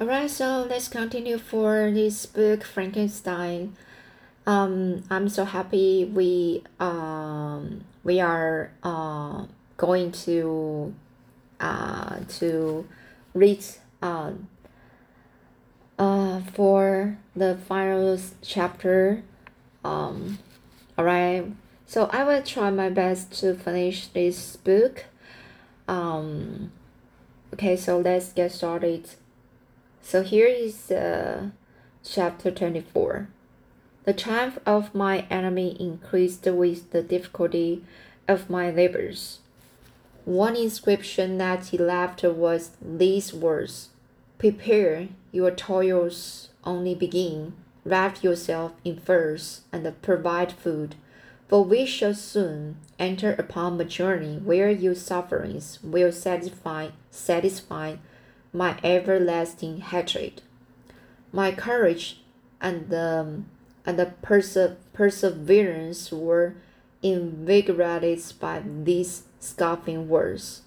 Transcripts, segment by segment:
Alright, so let's continue for this book, Frankenstein. Um, I'm so happy we um we are uh going to uh to read uh, uh for the final chapter. Um, alright, so I will try my best to finish this book. Um, okay, so let's get started. So here is uh, chapter 24. The triumph of my enemy increased with the difficulty of my labors. One inscription that he left was these words Prepare, your toils only begin. Wrap yourself in furs and provide food, for we shall soon enter upon a journey where your sufferings will satisfy, satisfy my everlasting hatred. My courage and the, and the perse perseverance were invigorated by these scoffing words.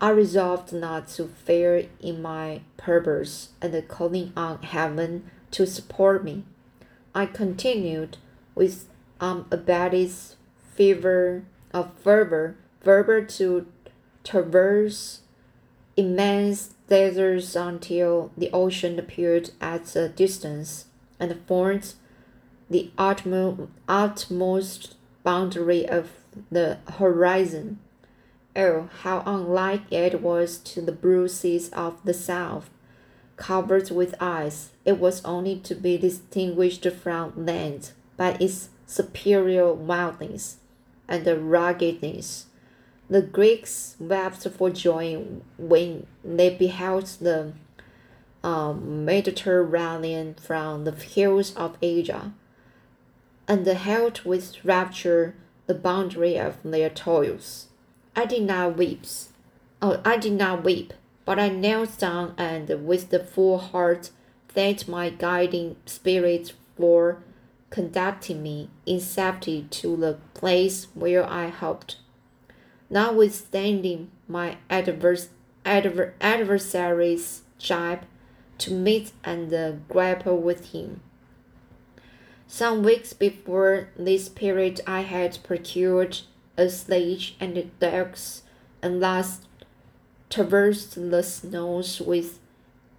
I resolved not to fail in my purpose and calling on heaven to support me. I continued with um, unabated fever of fervor, fervor to traverse immense deserts until the ocean appeared at a distance and formed the utmost boundary of the horizon. Oh, how unlike it was to the blue seas of the south, covered with ice. It was only to be distinguished from land by its superior wildness and ruggedness the Greeks wept for joy when they beheld the um, Mediterranean from the hills of Asia, and held with rapture the boundary of their toils. I did not weep. Oh, I did not weep, but I knelt down and with the full heart thanked my guiding spirit for conducting me in safety to the place where I hoped notwithstanding my adverse, adver, adversary's jibe, to meet and uh, grapple with him. Some weeks before this period, I had procured a sledge and dogs, and thus traversed the snows with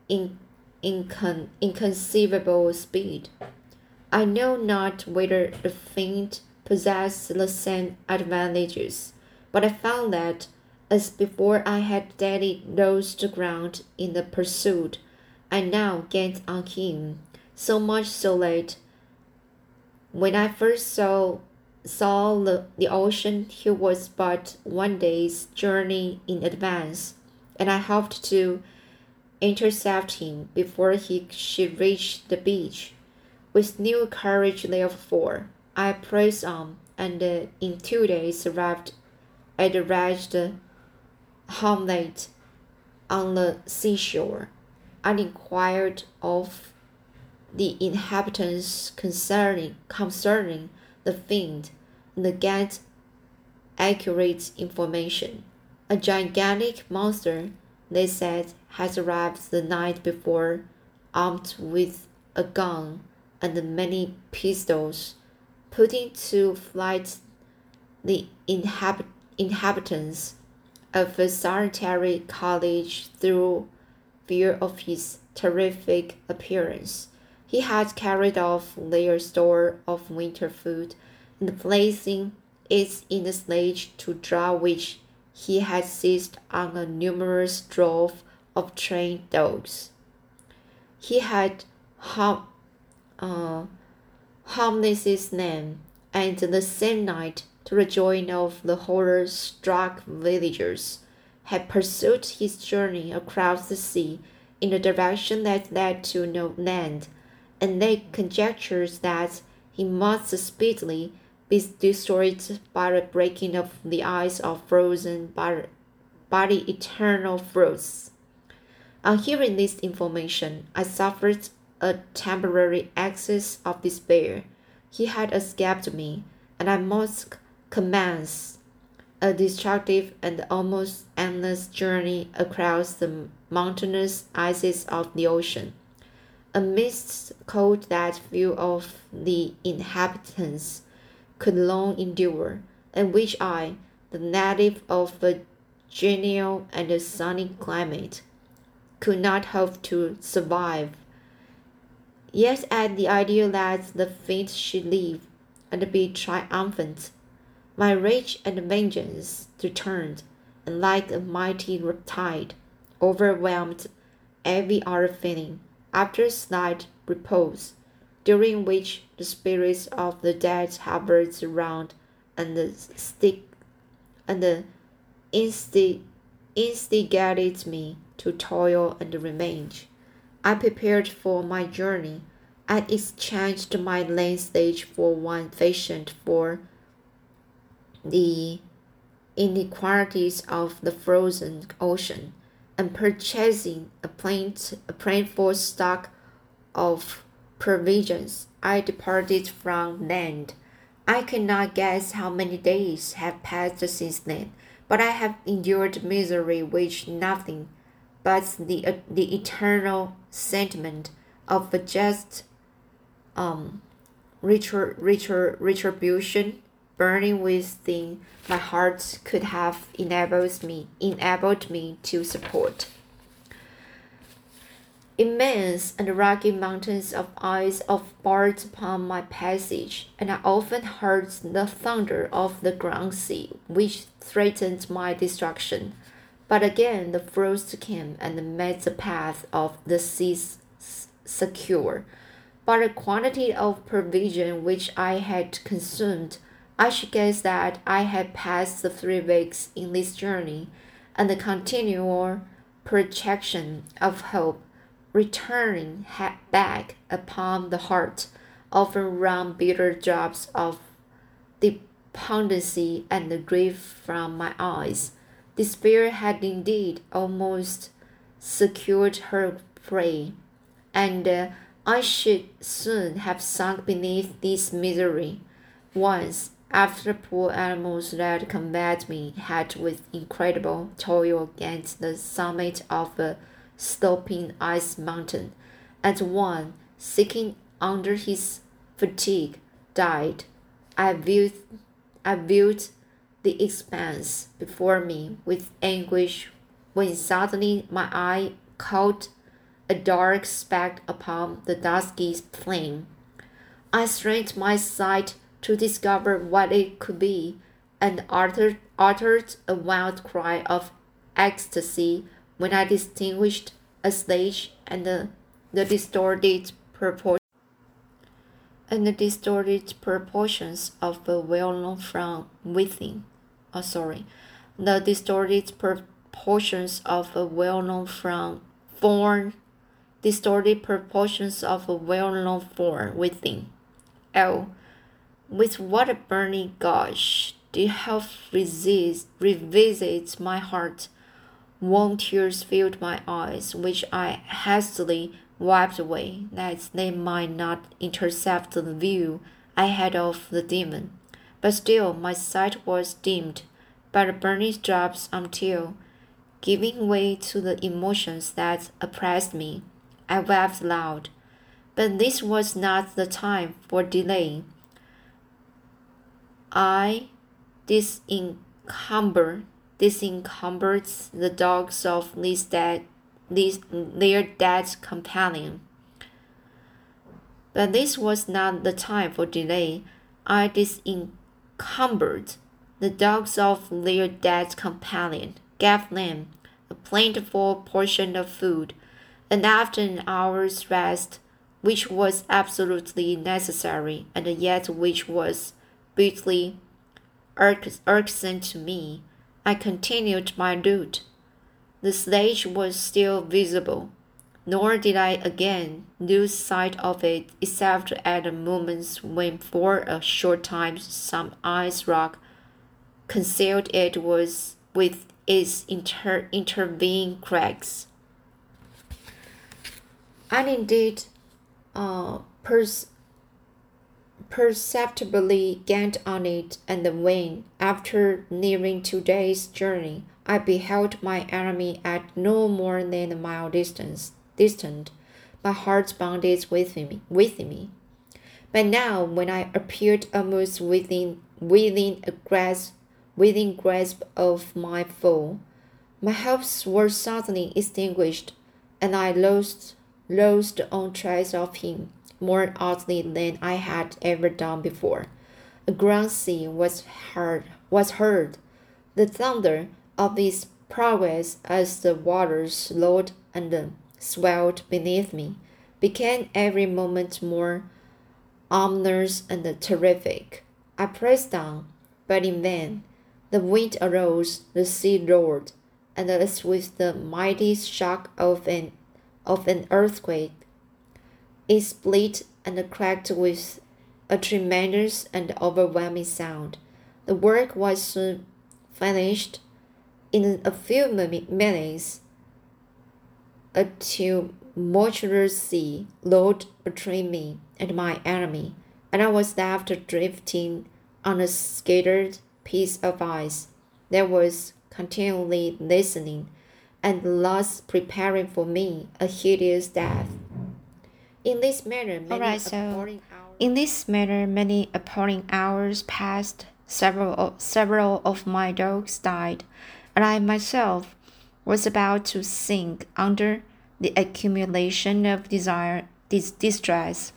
in, incon, inconceivable speed. I know not whether the feint possessed the same advantages but I found that, as before I had daily lost ground in the pursuit, I now gained on him, so much so that when I first saw saw the, the ocean, he was but one day's journey in advance, and I hoped to intercept him before he should reach the beach. With new courage, therefore, I pressed on, and uh, in two days arrived at a wretched hamlet on the seashore. I inquired of the inhabitants concerning concerning the fiend and get accurate information. A gigantic monster, they said, has arrived the night before, armed with a gun and many pistols, putting to flight the inhabitants inhabitants of a solitary cottage through fear of his terrific appearance. He had carried off their store of winter food and placing it in the sledge to draw which he had seized on a numerous drove of trained dogs. He had hum, uh, Harmless's name, and the same night to joy of the horror struck villagers, had pursued his journey across the sea in a direction that led to no land, and they conjectured that he must speedily be destroyed by the breaking of the ice or frozen by, by the eternal frosts. On hearing this information, I suffered a temporary access of despair. He had escaped me, and I must commence a destructive and almost endless journey across the mountainous ices of the ocean. A mist cold that few of the inhabitants could long endure, and which I, the native of a genial and sunny climate, could not hope to survive. Yet at the idea that the fate should live and be triumphant, my rage and vengeance returned, and like a mighty tide, overwhelmed every other feeling. After a slight repose, during which the spirits of the dead hovered around and the stick and insti- instigated me to toil and revenge. I prepared for my journey. I exchanged my land stage for one fashioned for the inequalities of the frozen ocean and purchasing a, plant, a plentiful stock of provisions, I departed from land. I cannot guess how many days have passed since then, but I have endured misery which nothing but the, uh, the eternal sentiment of just um, retribution burning within my heart could have enabled me enabled me to support. Immense and rugged mountains of ice of barred upon my passage, and I often heard the thunder of the ground sea, which threatened my destruction. But again the frost came and made the path of the seas secure. But the quantity of provision which I had consumed I should guess that I had passed the three weeks in this journey, and the continual projection of hope returning back upon the heart often wrung bitter drops of despondency and grief from my eyes. Despair had indeed almost secured her prey, and uh, I should soon have sunk beneath this misery. Once after poor animals that combat me had with incredible toil against the summit of a sloping ice mountain, and one, sinking under his fatigue, died, I viewed, I viewed the expanse before me with anguish when suddenly my eye caught a dark speck upon the dusky plain. I strained my sight to discover what it could be, and uttered, uttered a wild cry of ecstasy when I distinguished a stage and the, the distorted proportion and the distorted proportions of a well-known from within. Oh, sorry, the distorted proportions of a well-known from form, distorted proportions of a well-known form within. L. With what a burning gush the health resist, revisits my heart. Warm tears filled my eyes, which I hastily wiped away, that they might not intercept the view I had of the demon. But still my sight was dimmed by the burning drops until, giving way to the emotions that oppressed me, I wept aloud. But this was not the time for delay. I disencumber disencumbered the dogs of this dead this their dead companion. But this was not the time for delay. I disencumbered the dogs of their dead companion, gave them a plentiful portion of food, and after an hour's rest, which was absolutely necessary, and yet which was bitterly irksome to me, I continued my route. The sledge was still visible, nor did I again lose sight of it except at moments when for a short time some ice rock concealed it was with its inter intervening cracks. And indeed, uh, pers perceptibly gained on it, and when, after nearing two days' journey, I beheld my enemy at no more than a mile distance, distant, my heart bounded within me. Within me. But now, when I appeared almost within within a grasp, within grasp of my foe, my hopes were suddenly extinguished, and I lost lost on trace of him more oddly than I had ever done before. A ground sea was heard was heard, the thunder of its progress as the waters slowed and swelled beneath me became every moment more ominous and terrific. I pressed on, but in vain. The wind arose, the sea roared, and as with the mighty shock of an of an earthquake, it split and cracked with a tremendous and overwhelming sound. The work was soon finished. In a few minutes, a tumultuous sea rolled between me and my enemy, and I was left drifting on a scattered piece of ice that was continually listening and thus preparing for me a hideous death. In this manner, many so in this manner, many appalling hours passed. Several of, several of my dogs died, and I myself was about to sink under the accumulation of desire, dis distress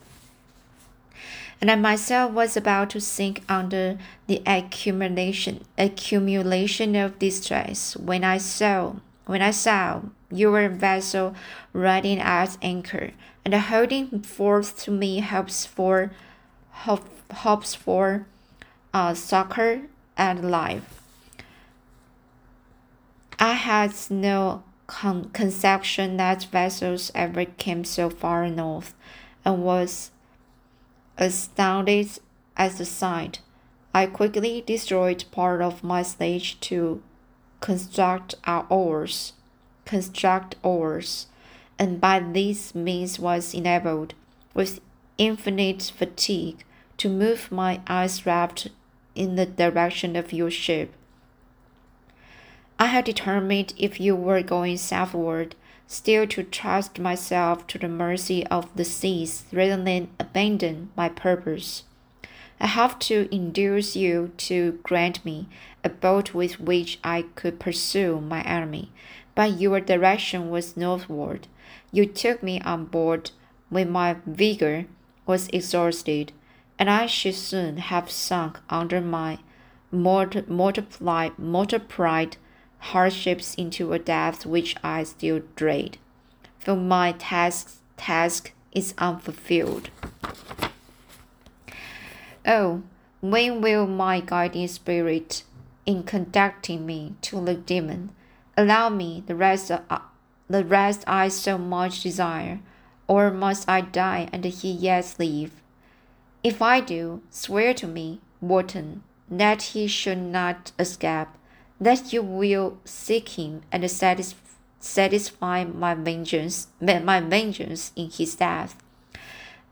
and I myself was about to sink under the accumulation accumulation of distress when I saw when I saw your vessel riding at anchor and holding forth to me hopes for hope, hopes for uh, succor and life. I had no con conception that vessels ever came so far north, and was Astounded at the sight, I quickly destroyed part of my stage to construct our oars, construct oars, and by this means was enabled, with infinite fatigue, to move my ice raft in the direction of your ship. I had determined if you were going southward still to trust myself to the mercy of the seas rather than abandon my purpose. I have to induce you to grant me a boat with which I could pursue my enemy, but your direction was northward. You took me on board when my vigor was exhausted, and I should soon have sunk under my multiplied, multiplied hardships into a depth which I still dread, for my task, task is unfulfilled. Oh, when will my guiding spirit, in conducting me to the demon, allow me the rest, uh, the rest I so much desire, or must I die and he yet live? If I do, swear to me, Wharton, that he should not escape that you will seek him and satisfy, satisfy my vengeance, my vengeance in his death.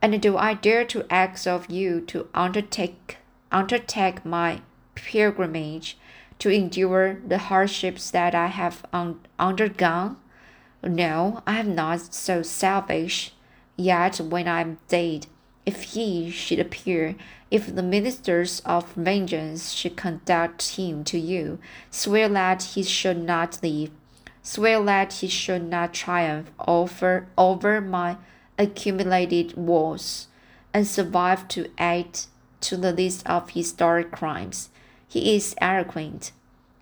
And do I dare to ask of you to undertake, undertake my pilgrimage, to endure the hardships that I have un undergone? No, I am not so selfish. Yet when I am dead, if he should appear, if the ministers of vengeance should conduct him to you, swear that he should not leave, swear that he should not triumph over, over my accumulated woes, and survive to add to the list of historic crimes. He is eloquent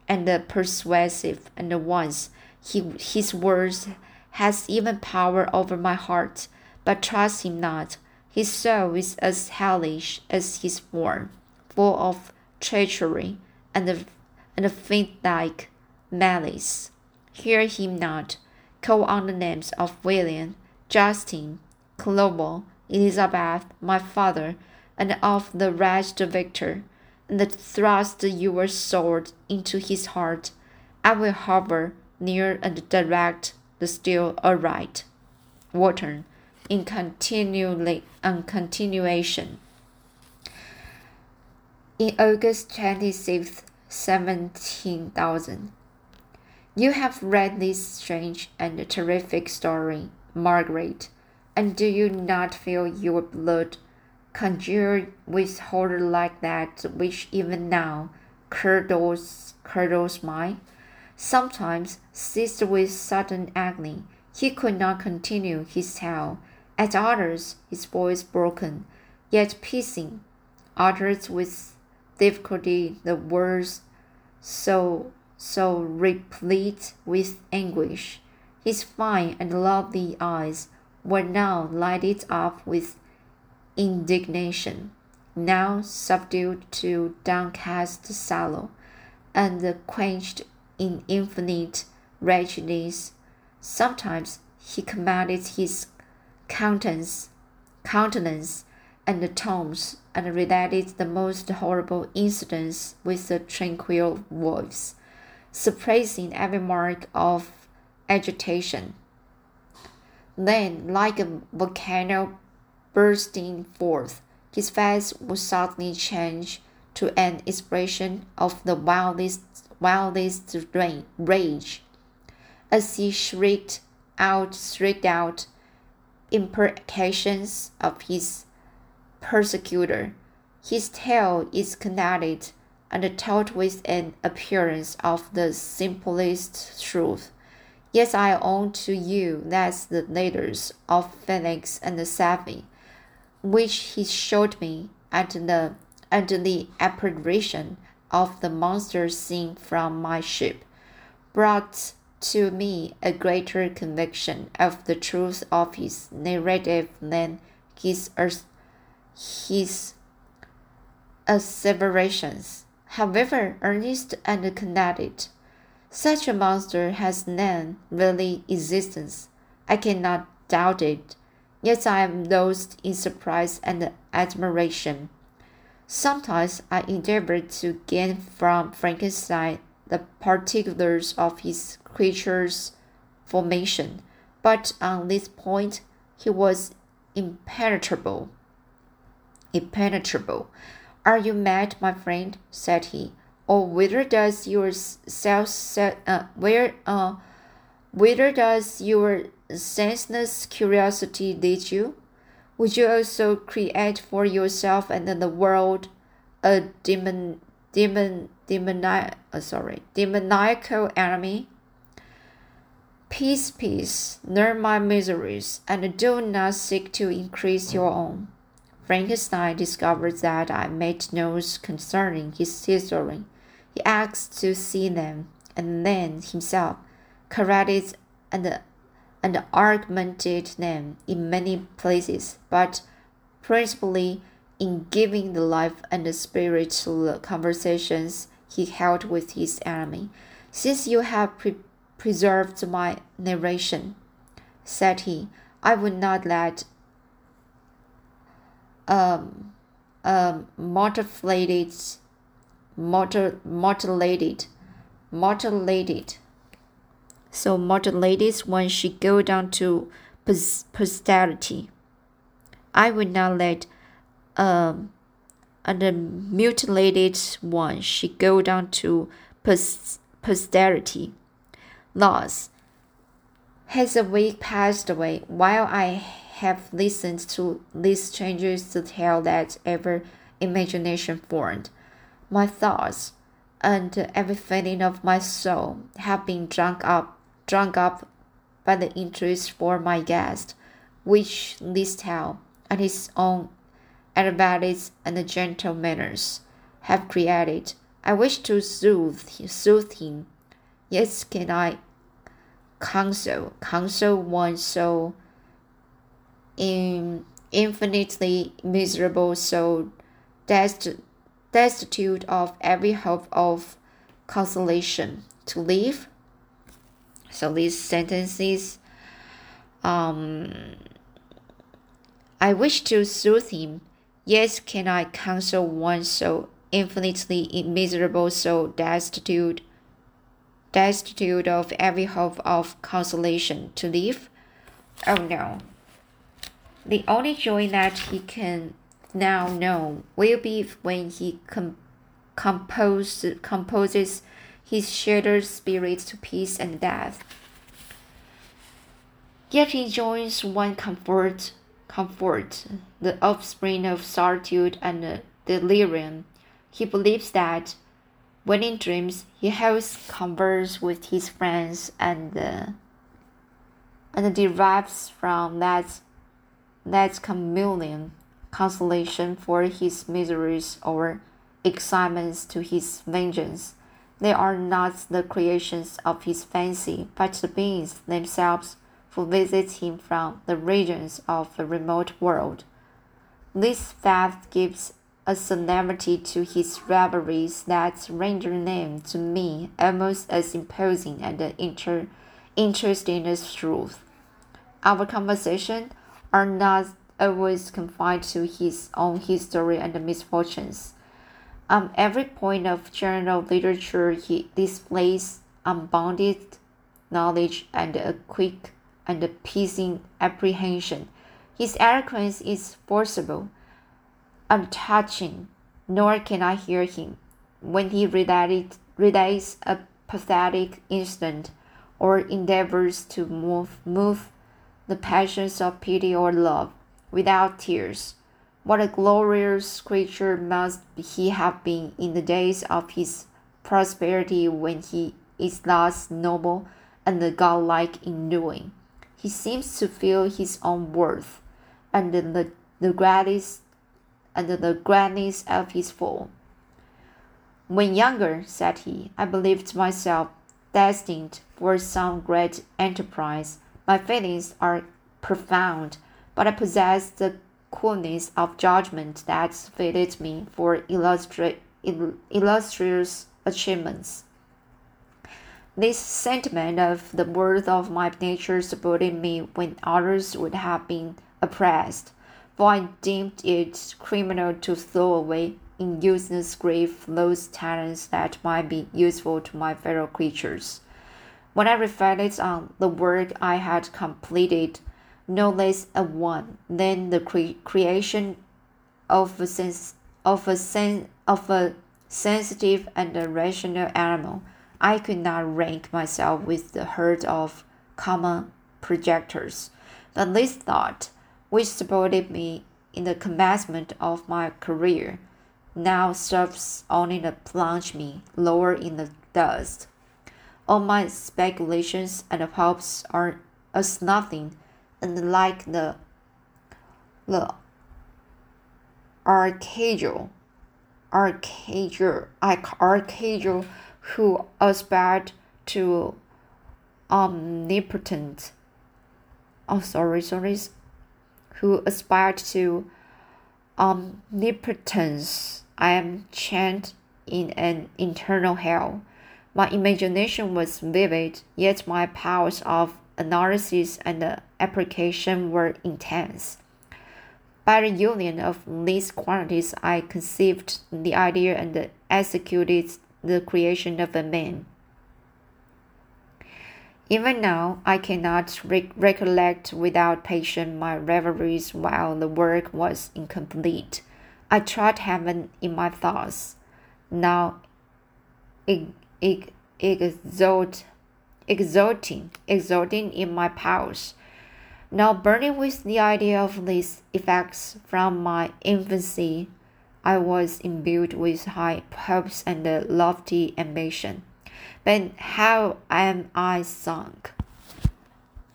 and persuasive, and once he, his words has even power over my heart, but trust him not his soul is as hellish as his form, full of treachery and, and fiend-like malice. Hear him not. Call on the names of William, Justin, Clerval, Elizabeth, my father, and of the wretched Victor, and thrust your sword into his heart. I will hover near and direct the steel aright. Wharton, in continually continuation. in August 26th, 17,000. You have read this strange and terrific story, Margaret, and do you not feel your blood conjured with horror like that which even now curdles, curdles mine? Sometimes, seized with sudden agony, he could not continue his tale. At others, his voice broken, yet piercing, uttered with difficulty the words so so replete with anguish. His fine and lovely eyes were now lighted up with indignation, now subdued to downcast sorrow, and quenched in infinite wretchedness. Sometimes he commanded his countenance, countenance and the tones, and related the most horrible incidents with a tranquil voice, suppressing every mark of agitation. Then, like a volcano bursting forth, his face would suddenly change to an expression of the wildest, wildest rage, as he shrieked out, shrieked out imprecations of his persecutor. His tale is connected and told with an appearance of the simplest truth. Yes, I own to you that the letters of Felix and Safie, which he showed me at the at the apparition of the monster seen from my ship, brought to me a greater conviction of the truth of his narrative than his his asseverations, however earnest and connected. Such a monster has none really existence. I cannot doubt it, yet I am lost in surprise and admiration. Sometimes I endeavor to gain from Frankenstein the particulars of his creature's formation, but on this point he was impenetrable. Impenetrable. Are you mad, my friend? said he. Or whither does your self uh, where uh whither does your senseless curiosity lead you? Would you also create for yourself and the world a demon demon demoni uh, sorry demoniacal enemy? Peace, peace, learn my miseries, and do not seek to increase your own. Frankenstein discovered that I made notes concerning his history. He asked to see them, and then himself corrected and, and augmented them in many places, but principally in giving the life and the spirit to the conversations he held with his enemy. Since you have pre preserved my narration, said he, I would not let um, um, mutilated, motor, mutilated, mutilated. So modern ladies, when she go down to posterity. I would not let um, and mutilated one she go down to posterity. Loss. Has a week passed away while I have listened to these changes to tell that ever imagination formed. My thoughts and every feeling of my soul have been drunk up, drunk up by the interest for my guest, which this tale and his own advantages and gentle manners have created. I wish to soothe, soothe him. Yes, can I counsel, counsel one so in infinitely miserable so dest- destitute of every hope of consolation, to live. So these sentences, um, I wish to soothe him. Yes, can I counsel one so infinitely miserable, so destitute, destitute of every hope of consolation, to live? Oh no. The only joy that he can now know will be when he com- compose, composes his shattered spirit to peace and death. Yet he joins one comfort, comfort, the offspring of solitude and delirium. He believes that when in dreams he holds converse with his friends and uh, and derives from that that communion consolation for his miseries or excitements to his vengeance. They are not the creations of his fancy, but the beings themselves who visit him from the regions of the remote world. This fact gives a solemnity to his reveries that render them to me almost as imposing and inter- interesting as truth. Our conversation are not always confined to his own history and misfortunes. On every point of general literature, he displays um, unbounded knowledge and a quick and piercing apprehension. His eloquence is forcible untouching, nor can I hear him when he relates a pathetic incident or endeavors to move, move the passions of pity or love without tears. What a glorious creature must he have been in the days of his prosperity when he is thus noble and godlike in doing. He seems to feel his own worth and the, the greatest and the greatness of his fall. When younger, said he, I believed myself destined for some great enterprise. My feelings are profound, but I possess the coolness of judgment that fitted me for illustrious achievements. This sentiment of the worth of my nature supported me when others would have been oppressed for I deemed it criminal to throw away in useless grief those talents that might be useful to my fellow creatures. When I reflected on the work I had completed, no less a one than the cre- creation of a sense of a of a sensitive and a rational animal, I could not rank myself with the herd of common projectors. But this thought which supported me in the commencement of my career, now serves only to plunge me lower in the dust. All my speculations and hopes are as nothing, and like the the archangel, archangel, archangel who aspired to omnipotent. Oh, sorry, sorry, who aspired to omnipotence. I am chained in an internal hell. My imagination was vivid, yet my powers of analysis and application were intense. By the union of these qualities, I conceived the idea and executed the creation of a man. Even now, I cannot re- recollect without passion my reveries while the work was incomplete. I tried heaven in my thoughts, now exalt, exalting, exulting in my powers, now burning with the idea of these effects from my infancy. I was imbued with high hopes and lofty ambition. But how am I sunk?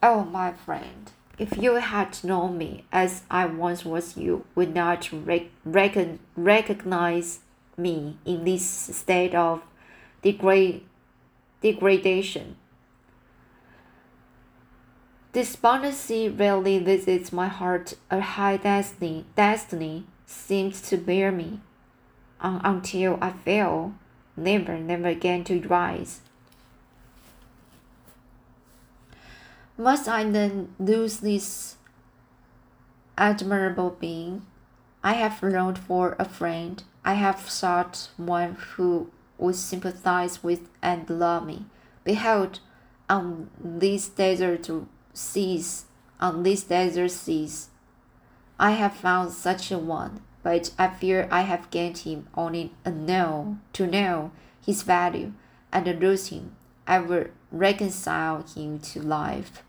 Oh, my friend, if you had known me as I once was, you would not rec- recon- recognize me in this state of degrade- degradation. Despondency rarely visits my heart. A high destiny, destiny seems to bear me until I fail never, never again to rise. Must I then lose this admirable being? I have longed for a friend. I have sought one who would sympathize with and love me. Behold, on this desert seas, on these desert seas, I have found such a one. but I fear I have gained him only a know to know his value, and lose him. I will reconcile him to life.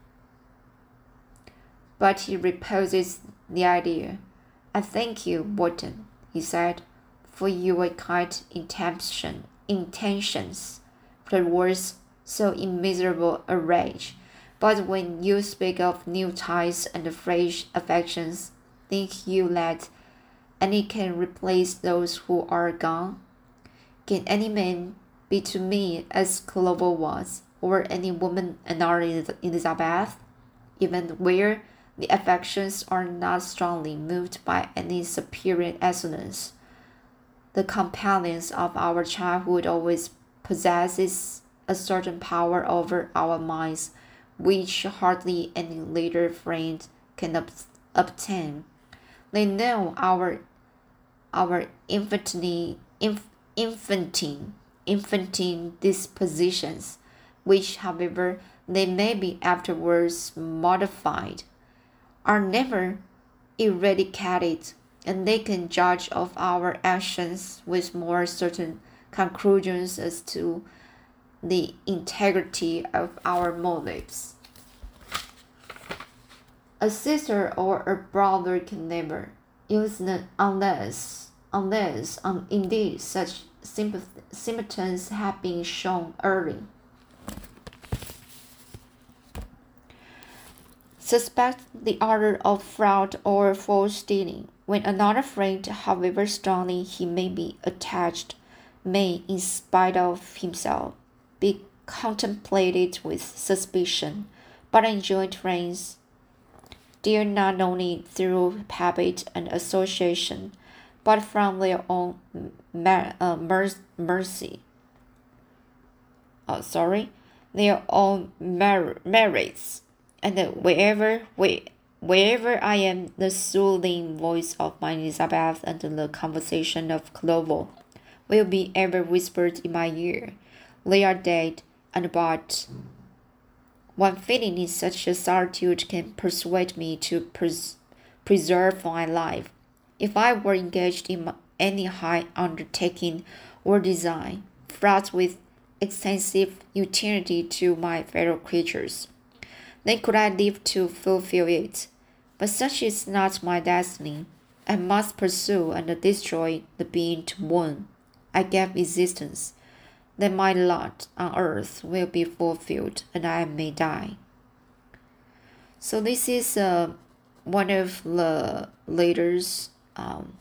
But he reposes the idea. I thank you, Wharton, he said, for your kind intention, intentions. The words so immeasurable a rage. But when you speak of new ties and fresh affections, think you that any can replace those who are gone? Can any man be to me as Clerval was, or any woman another Elizabeth, even where the affections are not strongly moved by any superior excellence? The companions of our childhood always possesses a certain power over our minds, which hardly any later friend can ob obtain. They know our our infantine, inf, infantine, infantine dispositions, which, however, they may be afterwards modified, are never eradicated, and they can judge of our actions with more certain conclusions as to the integrity of our motives. A sister or a brother can never, use it unless unless um, indeed such symptoms have been shown early. Suspect the other of fraud or false dealing. When another friend, however strongly he may be attached, may, in spite of himself, be contemplated with suspicion, but enjoyed friends dear not only through habit and association, but from their own mer- uh, mer- mercy. Oh, sorry, their own mer- merits, and wherever we, wherever I am, the soothing voice of my Elizabeth and the conversation of Clerval will be ever whispered in my ear. They are dead and but one feeling in such a solitude can persuade me to pres- preserve my life. If I were engaged in any high undertaking or design, fraught with extensive utility to my fellow creatures, then could I live to fulfill it. But such is not my destiny. I must pursue and destroy the being to whom I gave existence that my lot on earth will be fulfilled and I may die. So this is uh, one of the letters, um,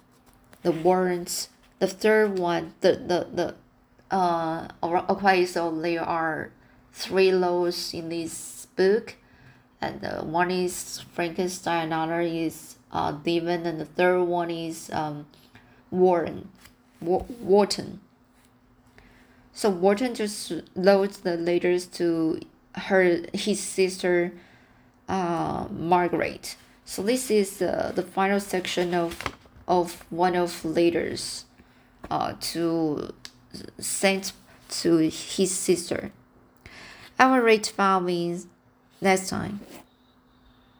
the warrants. The third one, the the the uh okay. So there are three laws in this book, and uh, one is Frankenstein, another is uh Demon, and the third one is um Warren, Wharton. So Wharton just loads the letters to her his sister uh, Margaret. So this is uh, the final section of of one of letters uh, to sent to his sister. I will read five next time.